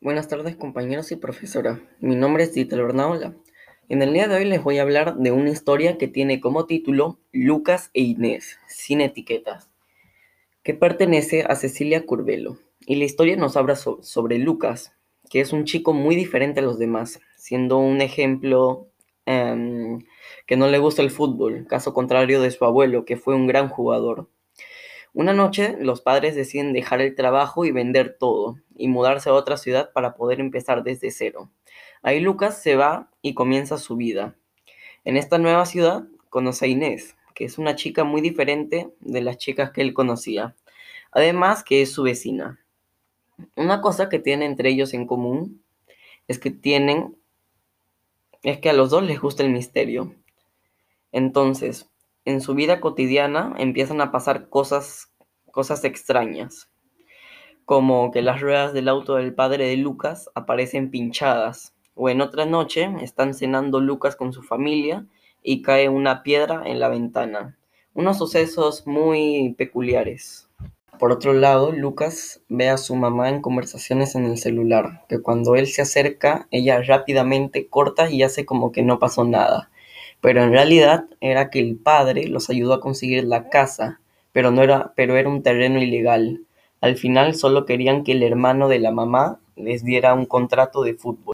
Buenas tardes compañeros y profesora, mi nombre es Dieter Bernaola. En el día de hoy les voy a hablar de una historia que tiene como título Lucas e Inés, sin etiquetas, que pertenece a Cecilia Curvelo. Y la historia nos habla sobre Lucas, que es un chico muy diferente a los demás, siendo un ejemplo em, que no le gusta el fútbol, caso contrario de su abuelo, que fue un gran jugador. Una noche, los padres deciden dejar el trabajo y vender todo, y mudarse a otra ciudad para poder empezar desde cero. Ahí Lucas se va y comienza su vida. En esta nueva ciudad conoce a Inés, que es una chica muy diferente de las chicas que él conocía, además que es su vecina. Una cosa que tienen entre ellos en común es que tienen es que a los dos les gusta el misterio. Entonces, en su vida cotidiana empiezan a pasar cosas, cosas extrañas, como que las ruedas del auto del padre de Lucas aparecen pinchadas, o en otra noche están cenando Lucas con su familia y cae una piedra en la ventana. Unos sucesos muy peculiares. Por otro lado, Lucas ve a su mamá en conversaciones en el celular, que cuando él se acerca, ella rápidamente corta y hace como que no pasó nada pero en realidad era que el padre los ayudó a conseguir la casa, pero no era, pero era un terreno ilegal. Al final solo querían que el hermano de la mamá les diera un contrato de fútbol.